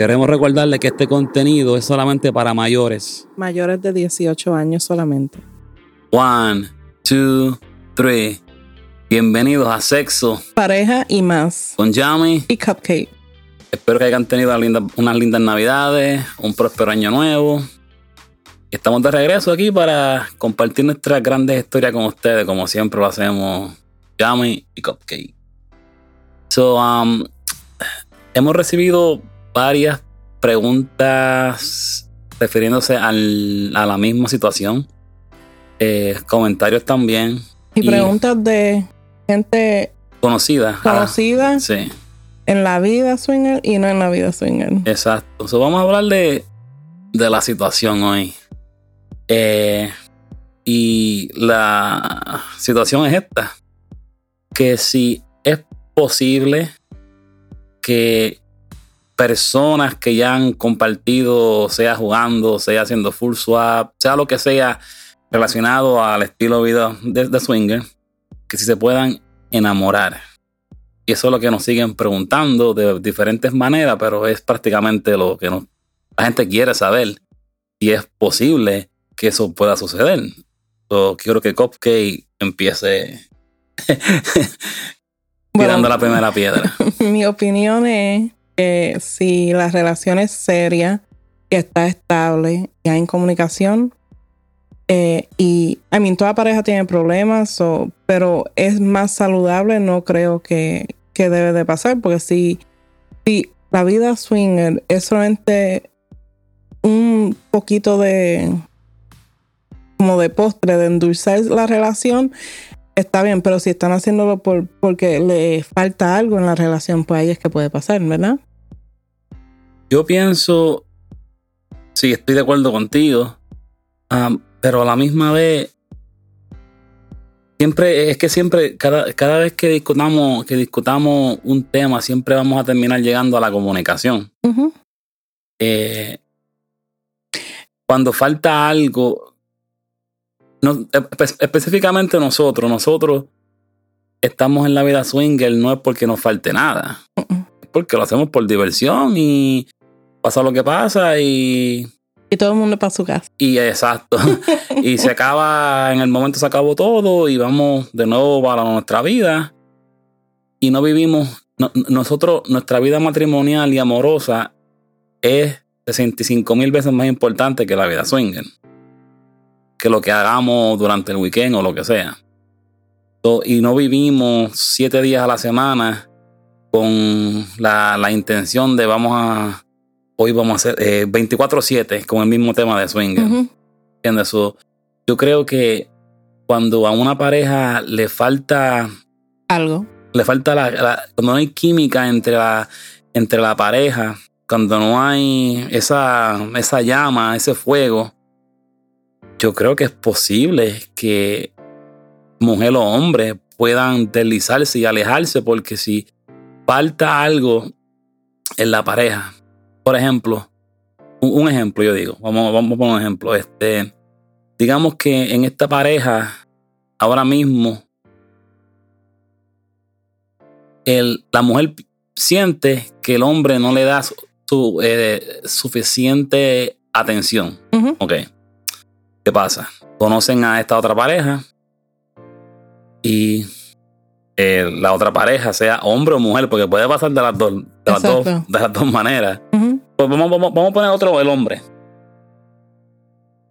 Queremos recordarle que este contenido es solamente para mayores. Mayores de 18 años solamente. One, two, three. Bienvenidos a Sexo. Pareja y más. Con Yami. Y Cupcake. Espero que hayan tenido unas lindas navidades, un próspero año nuevo. Estamos de regreso aquí para compartir nuestras grandes historias con ustedes, como siempre lo hacemos Yami y Cupcake. So, um, hemos recibido varias preguntas refiriéndose a la misma situación. Eh, comentarios también. Y, preguntas de gente conocida. Conocida. sí. En la vida swinger y no en la vida swinger. Exacto. So, vamos a hablar de, de la situación hoy. Eh, y la situación es esta. Que si es posible que personas que ya han compartido, sea jugando, sea haciendo full swap, sea lo que sea relacionado al estilo de vida de, swinger, que si se puedan enamorar. Y eso es lo que nos siguen preguntando de diferentes maneras, pero es prácticamente lo que la gente quiere saber. Si es posible que eso pueda suceder. So, quiero que Cupcake empiece tirando la primera piedra. Mi opinión es si la relación es seria, que está estable, y hay comunicación, eh, y, I mean, toda pareja tiene problemas, pero es más saludable, no creo que, que debe de pasar, porque si, si la vida swinger es solamente un poquito de como de postre, de endulzar la relación, está bien, pero si están haciéndolo por, porque le falta algo en la relación, pues ahí es que puede pasar, ¿verdad? Yo pienso, sí, estoy de acuerdo contigo, pero a la misma vez, siempre, es que siempre, cada, cada vez que discutamos, que discutamos un tema, siempre vamos a terminar llegando a la comunicación. Eh, cuando falta algo, no, específicamente nosotros, nosotros estamos en la vida swinger no es porque nos falte nada. Es porque lo hacemos por diversión y pasa lo que pasa y... Y todo el mundo para su casa. Y exacto. y se acaba, en el momento se acabó todo y vamos de nuevo para nuestra vida. Y no vivimos, nosotros, nuestra vida matrimonial y amorosa es 65 mil veces más importante que la vida swinger que lo que hagamos durante el weekend o lo que sea. y no vivimos siete días a la semana con la, intención de vamos a, hoy vamos a hacer eh, 24/7 con el mismo tema de swinger. Yo creo que cuando a una pareja le falta algo, le falta la, cuando no hay química entre la, entre la pareja, cuando no hay esa, esa llama, ese fuego, yo creo que es posible que mujer o hombre puedan deslizarse y alejarse porque si falta algo en la pareja, por ejemplo, un, ejemplo yo digo, vamos, vamos a poner un ejemplo, este, digamos que en esta pareja ahora mismo el, la mujer siente que el hombre no le da su, eh, suficiente atención. Ok. ¿Qué pasa? Conocen a esta otra pareja y eh, la otra pareja, sea hombre o mujer, porque puede pasar de las dos, de las dos, de las dos maneras. Pues vamos, vamos, vamos a poner otro, el hombre.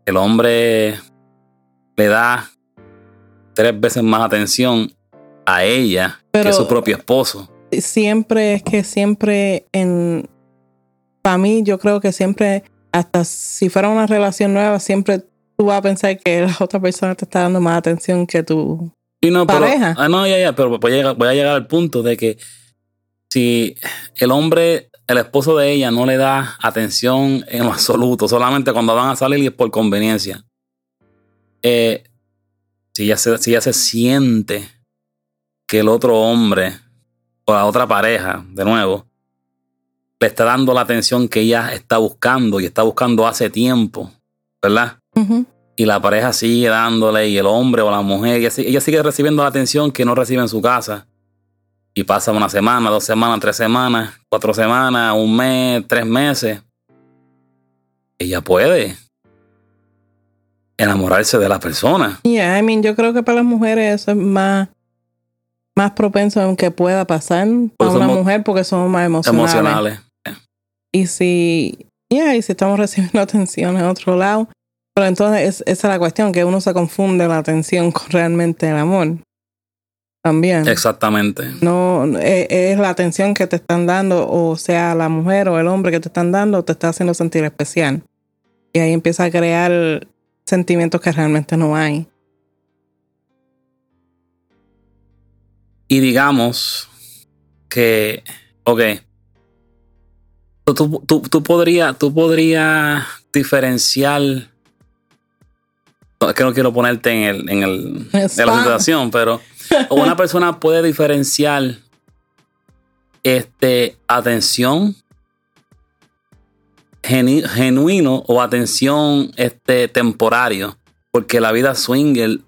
El hombre le da tres veces más atención a ella que a su propio esposo. Siempre es que siempre en para mí yo creo que siempre hasta si fuera una relación nueva siempre tú vas a pensar que la otra persona te está dando más atención que tu pareja. ah, no, ya, ya, pero voy a, llegar, voy a llegar al punto de que si el hombre, el esposo de ella, no le da atención en absoluto, solamente cuando van a salir y es por conveniencia. Eh, si, ya se, si ya se siente que el otro hombre o la otra pareja, de nuevo, le está dando la atención que ella está buscando y está buscando hace tiempo, ¿verdad? Y la pareja sigue dándole, y el hombre o la mujer, ella, sigue recibiendo la atención que no recibe en su casa. y pasa una semana, dos semanas, tres semanas, cuatro semanas, un mes, tres meses, ella puede enamorarse de la persona. Yeah, I mean, yo creo que para las mujeres eso es más, más propenso a que pueda pasar para una mujer porque somos más emocionales. Emocionales. Y si, yeah, y si estamos recibiendo atención en otro lado, pero entonces esa es la cuestión, que uno se confunde la atención con realmente el amor. También. Exactamente. No, es, es, la atención que te están dando, o sea, la mujer o el hombre que te están dando, te está haciendo sentir especial. Y ahí empieza a crear sentimientos que realmente no hay. Y digamos que, ok, tú, tú, tú podrías tú podría diferenciar, es que no quiero ponerte en, el, en, el, en la situación, pero una persona puede diferenciar este, atención genuino o atención este, temporario. Porque la vida swinger,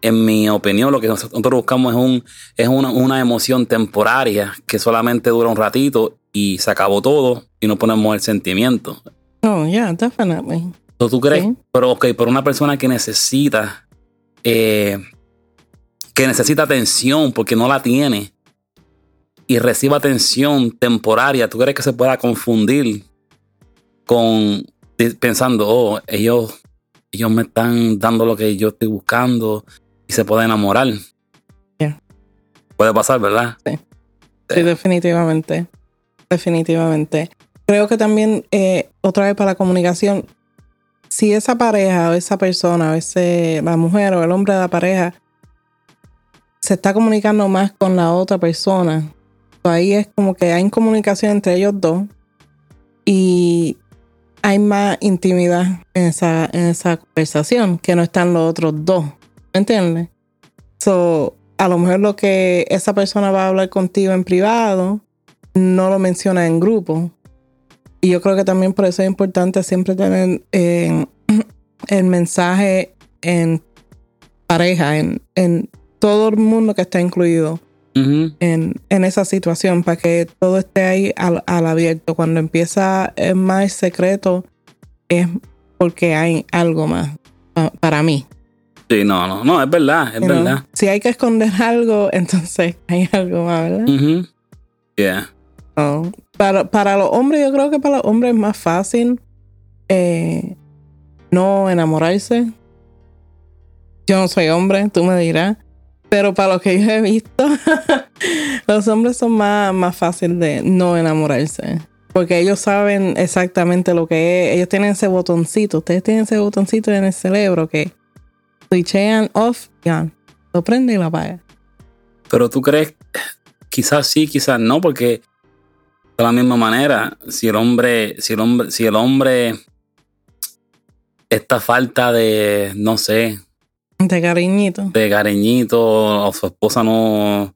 en mi opinión, lo que nosotros buscamos es, un, es una, una emoción temporaria que solamente dura un ratito y se acabó todo y no ponemos el sentimiento. Oh, yeah, definitely. ¿Tú crees? Pero, ok, por una persona que necesita, eh, que necesita atención porque no la tiene y reciba atención temporaria, ¿tú crees que se pueda confundir con pensando, oh, ellos, ellos me están dando lo que yo estoy buscando y se puede enamorar. Puede pasar, ¿verdad? Sí. sí. definitivamente. Definitivamente. Creo que también, eh, otra vez para la comunicación, si esa pareja o esa persona, o ese, la mujer o el hombre de la pareja, se está comunicando más con la otra persona, ahí es como que hay comunicación entre ellos dos y hay más intimidad en esa, en esa conversación que no están los otros dos. ¿Me entiendes? So, a lo mejor lo que esa persona va a hablar contigo en privado no lo menciona en grupo. Y yo creo que también por eso es importante siempre tener el mensaje en pareja, en, en todo el mundo que está incluido en, esa situación para que todo esté ahí al, abierto. Cuando empieza más secreto es porque hay algo más para mí. Sí, no, no, no, es verdad, es verdad. Si hay que esconder algo, entonces hay algo más, ¿verdad? Yeah. Para, para los hombres, yo creo que para los hombres es más fácil eh, no enamorarse. Yo no soy hombre, tú me dirás. Pero para lo que yo he visto, los hombres son más, más fáciles de no enamorarse. Porque ellos saben exactamente lo que es. Ellos tienen ese botoncito. Ustedes tienen ese botoncito en el cerebro que switchean off, ya. Lo prende y lo apaga. Pero tú crees, quizás sí, quizás no, porque de la misma manera, si el hombre, si el hombre, si el hombre, esta falta de, no sé, de cariñito. De cariñito, o su esposa no,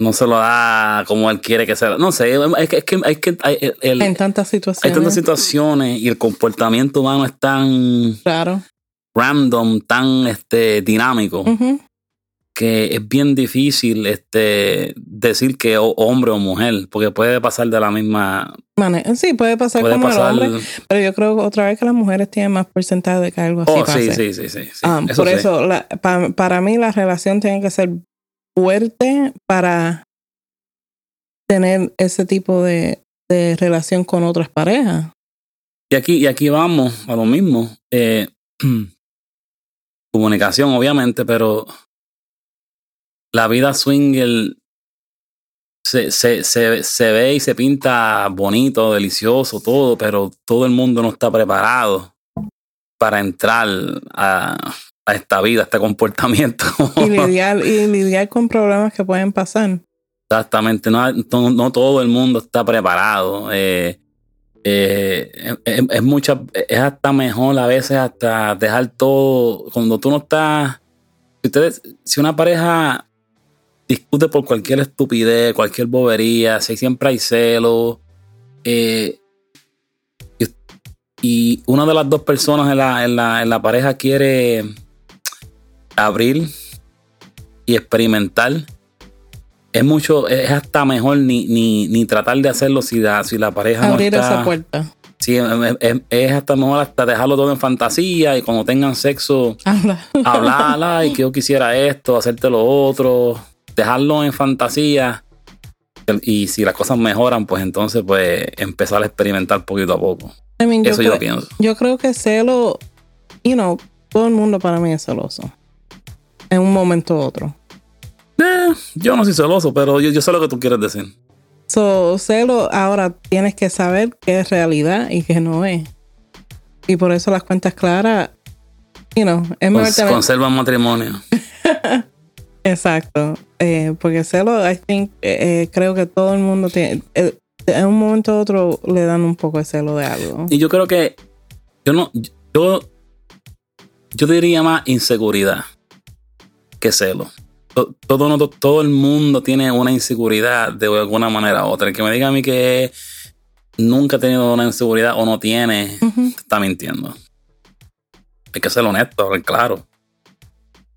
no se lo da como él quiere que sea. No sé, es que, es que, es que hay, en tantas situaciones. Hay tantas situaciones y el comportamiento humano es tan claro. random, tan este, dinámico, que es bien difícil este, decir que hombre o mujer, porque puede pasar de la misma manera. Sí, puede pasar como el hombre, pero yo creo otra vez que las mujeres tienen más porcentaje de que algo así oh, Sí, sí, sí, sí, ah, por eso, para mí la relación tiene que ser fuerte para tener ese tipo de, de relación con otras parejas. Y aquí, y aquí vamos a lo mismo. Eh, comunicación, obviamente, pero la vida swinger se, se, se, se, ve y se pinta bonito, delicioso, todo, pero todo el mundo no está preparado para entrar a, a esta vida, a este comportamiento. Y lidiar, y lidiar con problemas que pueden pasar. Exactamente, no, no, todo el mundo está preparado. Eh, eh, es, es, mucha, es hasta mejor a veces hasta dejar todo, cuando tú no estás, si, ustedes, si una pareja discute por cualquier estupidez, cualquier bobería, si siempre hay celos. Eh, y, una de las dos personas en la, en, la, en la, pareja quiere abrir y experimentar es mucho, es hasta mejor ni, ni, ni tratar de hacerlo si la, si la pareja Abrir no está, esa puerta. Sí, es, hasta mejor hasta dejarlo todo en fantasía y cuando tengan sexo, Habla. hablarla y que yo quisiera esto, hacerte lo otro, dejarlo en fantasía. Y si las cosas mejoran, pues entonces pues empezar a experimentar poquito a poco. I mean, yo, Eso yo cre- pienso. yo creo que celo, you know, todo el mundo para mí es celoso. En un momento u otro. Eh, yo no soy celoso, pero yo, yo sé lo que tú quieres decir. So, celo, ahora tienes que saber qué es realidad y qué no es. Y por eso las cuentas claras, you know, es mejor Cons- tener- conserva el matrimonio. Exacto. Eh, porque celo, I think, eh, eh, creo que todo el mundo tiene. eh, en un momento u otro le dan un poco de celo de algo. Y yo creo que yo no, yo, yo diría más inseguridad que celo. To- Todo, no- todo el mundo tiene una inseguridad de alguna manera u otra. El que me diga a mí que nunca ha tenido una inseguridad o no tiene, está mintiendo. Hay que ser honesto, claro.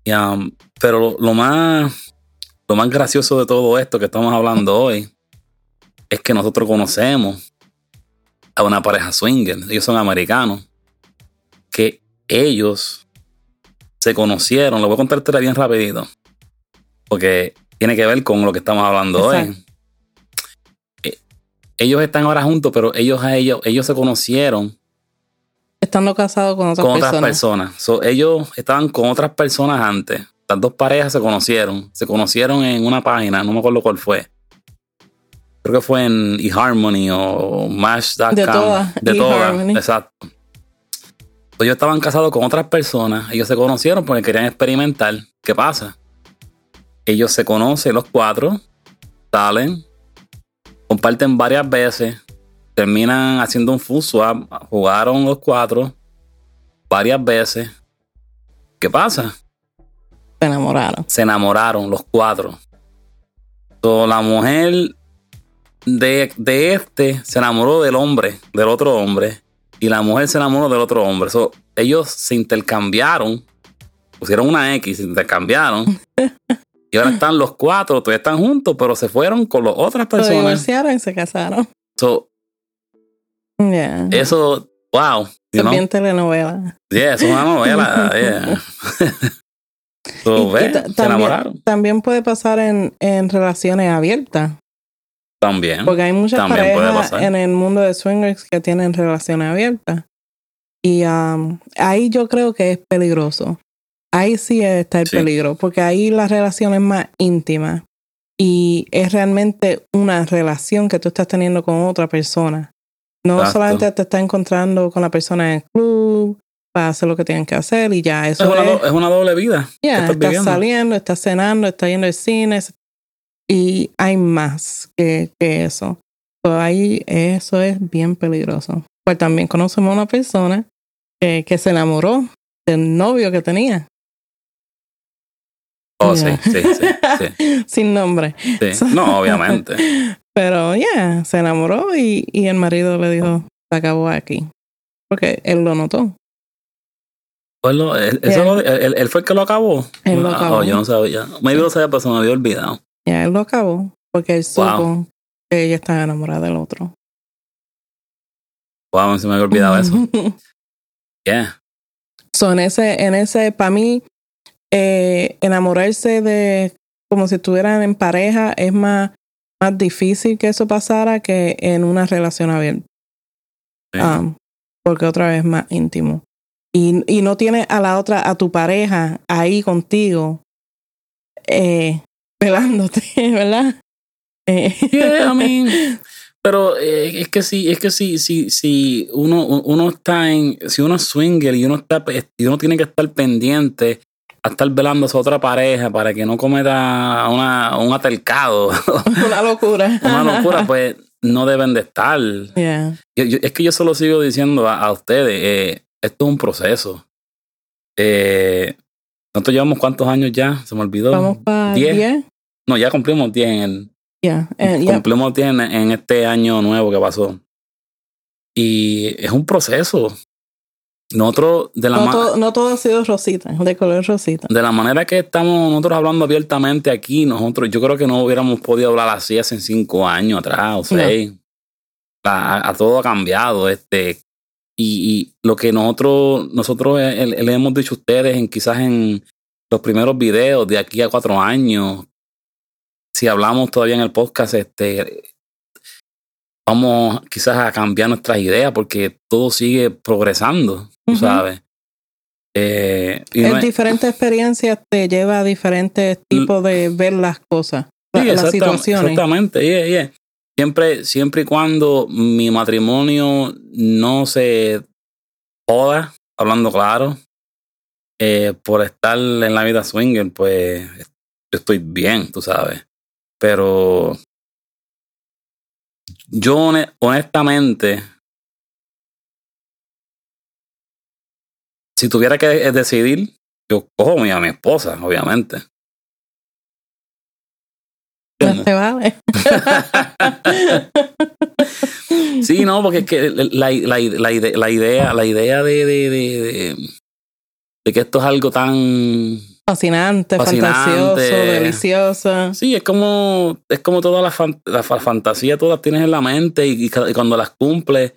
Y, um, pero lo, lo más lo más gracioso de todo esto que estamos hablando hoy es que nosotros conocemos a una pareja swinger. Ellos son americanos. Que ellos se conocieron. Lo voy a contar la historia bien rapidito. Porque tiene que ver con lo que estamos hablando Exacto. hoy. Eh, Ellos están ahora juntos, pero ellos a ellos, ellos se conocieron Estando casado con otras con personas. otras personas. So, ellos estaban con otras personas antes. Las dos parejas se conocieron. Se conocieron en una página, no me acuerdo cuál fue. Creo que fue en eHarmony o Match.com. De todas, De todas, exacto. Ellos estaban casados con otras personas. Ellos se conocieron porque querían experimentar. ¿Qué pasa? Ellos se conocen los cuatro, salen, comparten varias veces, terminan haciendo un full swap, jugaron los cuatro varias veces. ¿Qué pasa? Se enamoraron. Se enamoraron los cuatro. So, la mujer de, de este se enamoró del hombre, del otro hombre, y la mujer se enamoró del otro hombre. So, ellos se intercambiaron, pusieron una X, se intercambiaron. y ahora están los cuatro, todavía están juntos, pero se fueron con las otras Se personas. divorciaron y se casaron. So, Yeah. eso, wow. you know? bien telenovela. Yeah, es una novela. yeah. So, ve, se también, enamoraron. también puede pasar en, en relaciones abiertas. También. Porque hay muchas También parejas en el mundo de swingers que tienen relaciones abiertas. Y um, ahí yo creo que es peligroso. Ahí sí está el Sí. peligro, porque ahí la relación es más íntima. Y es realmente una relación que tú estás teniendo con otra persona. No Exacto. solamente te estás encontrando con la persona en el club para hacer lo que tienen que hacer y ya. es, Eso una, es, do- es una doble vida. ya, estás saliendo, estás cenando, estás yendo al cine y hay más que, que eso. So, ahí eso es bien peligroso. Pues también conocemos a una persona que, que se enamoró del novio que tenía. Oh, Yeah. sí, sí, sí, sí, Sin nombre. sí. No, obviamente. Pero ya, se enamoró y, y el marido le dijo, se acabó aquí. Porque él lo notó. Pues lo- él, eso Yeah. lo- él- él fue el que lo acabó. Él lo Ah, acabó. oh, yo no sabía. Maybe lo sabía, pero se me había olvidado. Ya, él lo acabó. Porque él supo Wow. que ella estaba enamorada del otro. Wow, se me había olvidado eso. Yeah. So, en ese, en ese, para mí, eh, enamorarse de como si estuvieran en pareja es más, más difícil que eso pasara que en una relación abierta. Sí. Um, porque otra vez más íntimo. Y, y no tienes a la otra, a tu pareja ahí contigo, eh, pelándote, ¿verdad? Eh, Yeah, I mean, pero eh, es que sí, es que sí, sí, sí, uno, uno está en, si uno es swinger y uno está, y uno tiene que estar pendiente a estar velando a su otra pareja para que no cometa una, un atercado, una locura. una locura, pues no deben de estar. Yeah. Yo- yo- es que yo solo sigo diciendo a, a ustedes, eh, esto es un proceso. Eh, nosotros llevamos cuántos años ya, se me olvidó. Vamos para Diez. 10. No, ya cumplimos 10 en el, Yeah. eh, yeah. cumplimos 10 en, en este año nuevo que pasó. Y es un proceso. Nosotros de la No todo, no todo ha sido rosita, de color rosita. de la manera que estamos nosotros hablando abiertamente aquí, nosotros, yo creo que no hubiéramos podido hablar así hace cinco años atrás o seis. A, a todo ha cambiado, este, y, y lo que nosotros, nosotros eh, le, le hemos dicho a ustedes en quizás en los primeros videos de aquí a cuatro años, si hablamos todavía en el podcast, este, vamos quizás a cambiar nuestras ideas porque todo sigue progresando, tú sabes. Eh, y no diferentes experiencias te lleva a diferentes tipos de ver las cosas, Sí, la- las situaciones. Exactamente, yeah, yeah. Siempre, siempre y cuando mi matrimonio no se joda, hablando claro, eh, por estar en la vida swinger, pues yo estoy bien, tú sabes. Pero yo hone- honestamente, si tuviera que decidir, yo cojo a mi esposa, obviamente. Pues te vale. Sí, no, porque es que la, la, la, ide- la idea, la idea de, de, de, que esto es algo tan Fascinante, Fascinante. fantasioso, delicioso. Sí, es como, es como todas las fan- la fa- fantasías, todas tienes en la mente y, cuando las cumples,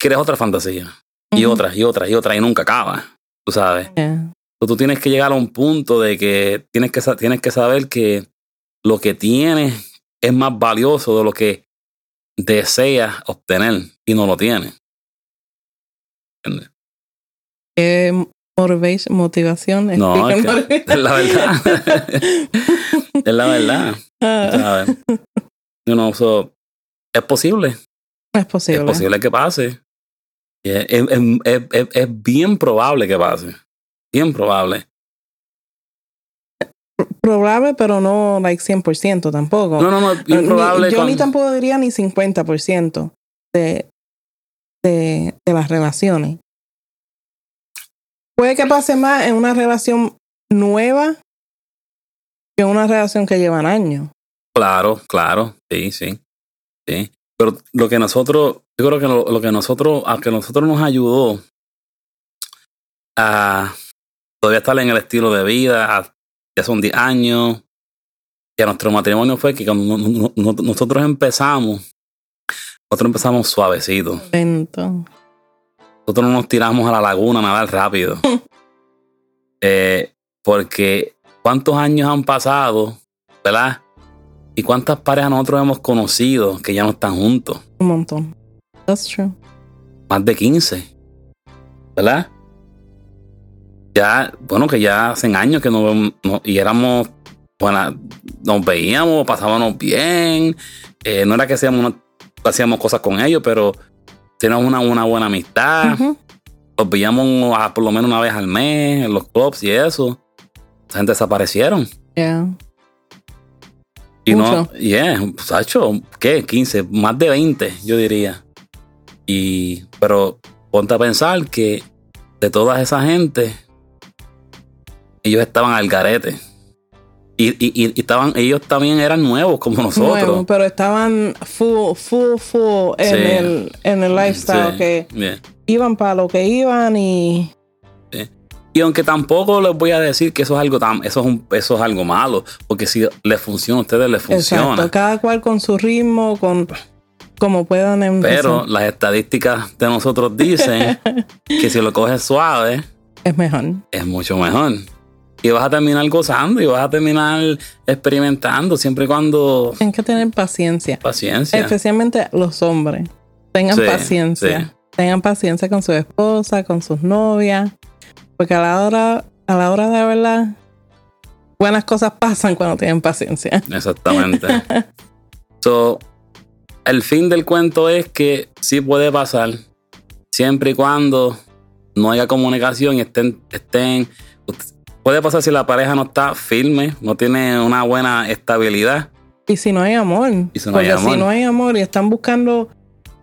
quieres otra fantasía. Y otra, y otra, y otra, y nunca acaba. Tú sabes. Yeah. Tú tú tienes que llegar a un punto de que tienes que, tienes que saber que lo que tienes es más valioso de lo que deseas obtener y no lo tienes. ¿Entiendes? Eh, motivación. No, es, explícame. que- es la verdad. es la verdad. Ah, ¿sabes? You know, so, es posible. es posible. Es posible que pase. Es, es- es- es- bien probable que pase. Bien probable. Probable, pero no like 100% tampoco. No, no, no. es Bien Ni- probable. yo ni tampoco diría ni 50% de, de, de las relaciones. Puede que pase más en una relación nueva que en una relación que llevan años. Claro, claro. Sí, sí. Sí. Pero lo que nosotros, yo creo que lo, lo que nosotros, a que nosotros nos ayudó a todavía estar en el estilo de vida, a- ya son 10 años, y a nuestro matrimonio fue que cuando no- no- no- nosotros empezamos, nosotros empezamos suavecito. Lento. Nosotros no nos tiramos a la laguna a nadar rápido. Eh, porque cuántos años han pasado, ¿verdad? Y cuántas parejas nosotros hemos conocido que ya no están juntos. Un montón. That's true. Más de 15. ¿Verdad? Ya, bueno, que ya hacen años que no, no- y éramos, bueno, nos veíamos, pasábamos bien. Eh, no era que hacíamos, una- hacíamos cosas con ellos, pero teníamos una, una buena amistad. Ujú. los veíamos a- por lo menos una vez al mes en los clubs y eso. Esa gente desaparecieron. Yeah. Y no, Mucho. yeah, Sacho, ¿qué? 15, más de 20, yo diría. Y, pero ponte a pensar que de toda esa gente, ellos estaban al garete. Y, y, y- estaban, ellos también eran nuevos como nosotros. Nuevo, pero estaban full, full, full en, Sí. el, en el lifestyle Sí, que yeah. iban para lo que iban y Y aunque tampoco les voy a decir que eso es algo tan, eso es un, eso es algo malo, porque si les funciona a ustedes les funciona. exacto, cada cual con su ritmo, con como puedan empezar. Pero las estadísticas de nosotros dicen que si lo coges suave es mejor. es mucho mejor. Y vas a terminar gozando y vas a terminar experimentando siempre y cuando Tienen que tener paciencia, paciencia. especialmente los hombres. Tengan Sí, paciencia. sí. Tengan paciencia con su esposa, con sus novias, porque a la hora a la hora de verdad buenas cosas pasan cuando tienen paciencia. Exactamente. so, el fin del cuento es que sí puede pasar siempre y cuando no haya comunicación y estén, estén. Puede pasar si la pareja no está firme, no tiene una buena estabilidad. Y si no hay amor. Y si no hay porque amor. si no hay amor y están buscando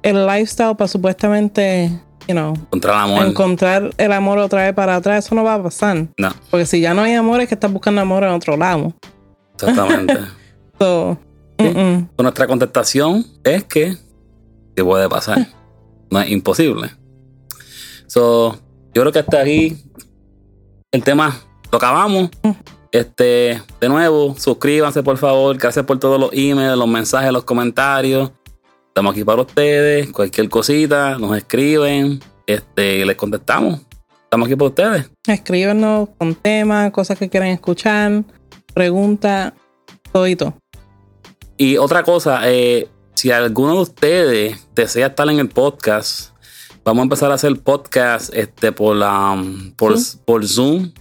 el lifestyle para supuestamente, you know, Contra el amor. encontrar el amor otra vez para atrás, eso no va a pasar. No, Porque si ya no hay amor es que estás buscando amor en otro lado. exactamente. So, Sí. mm-mm. So, nuestra contestación es que puede pasar. No es imposible. So, yo creo que hasta aquí el tema lo acabamos. Este, de nuevo, suscríbanse por favor. Gracias por todos los emails, los mensajes, los comentarios. Estamos aquí para ustedes. Cualquier cosita, nos escriben. Este, les contestamos. Estamos aquí para ustedes. Escríbenos con temas, cosas que quieran escuchar, preguntas, todo y otra cosa, eh, si alguno de ustedes desea estar en el podcast, vamos a empezar a hacer podcast este, por, la, por, por Zoom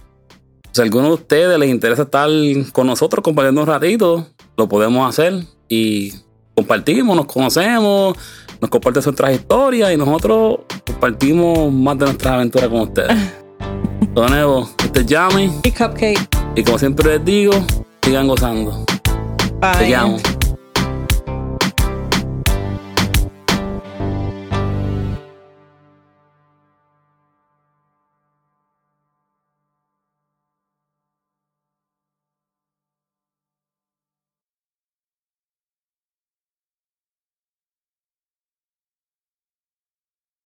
si a alguno de ustedes les interesa estar con nosotros compartiendo un ratito, lo podemos hacer y compartimos, nos conocemos, nos comparten nuestras historias y nosotros compartimos más de nuestras aventuras con ustedes. De nuevo, este es Yami. Y Cupcake. Y como siempre les digo, sigan gozando. Bye. Te llamo.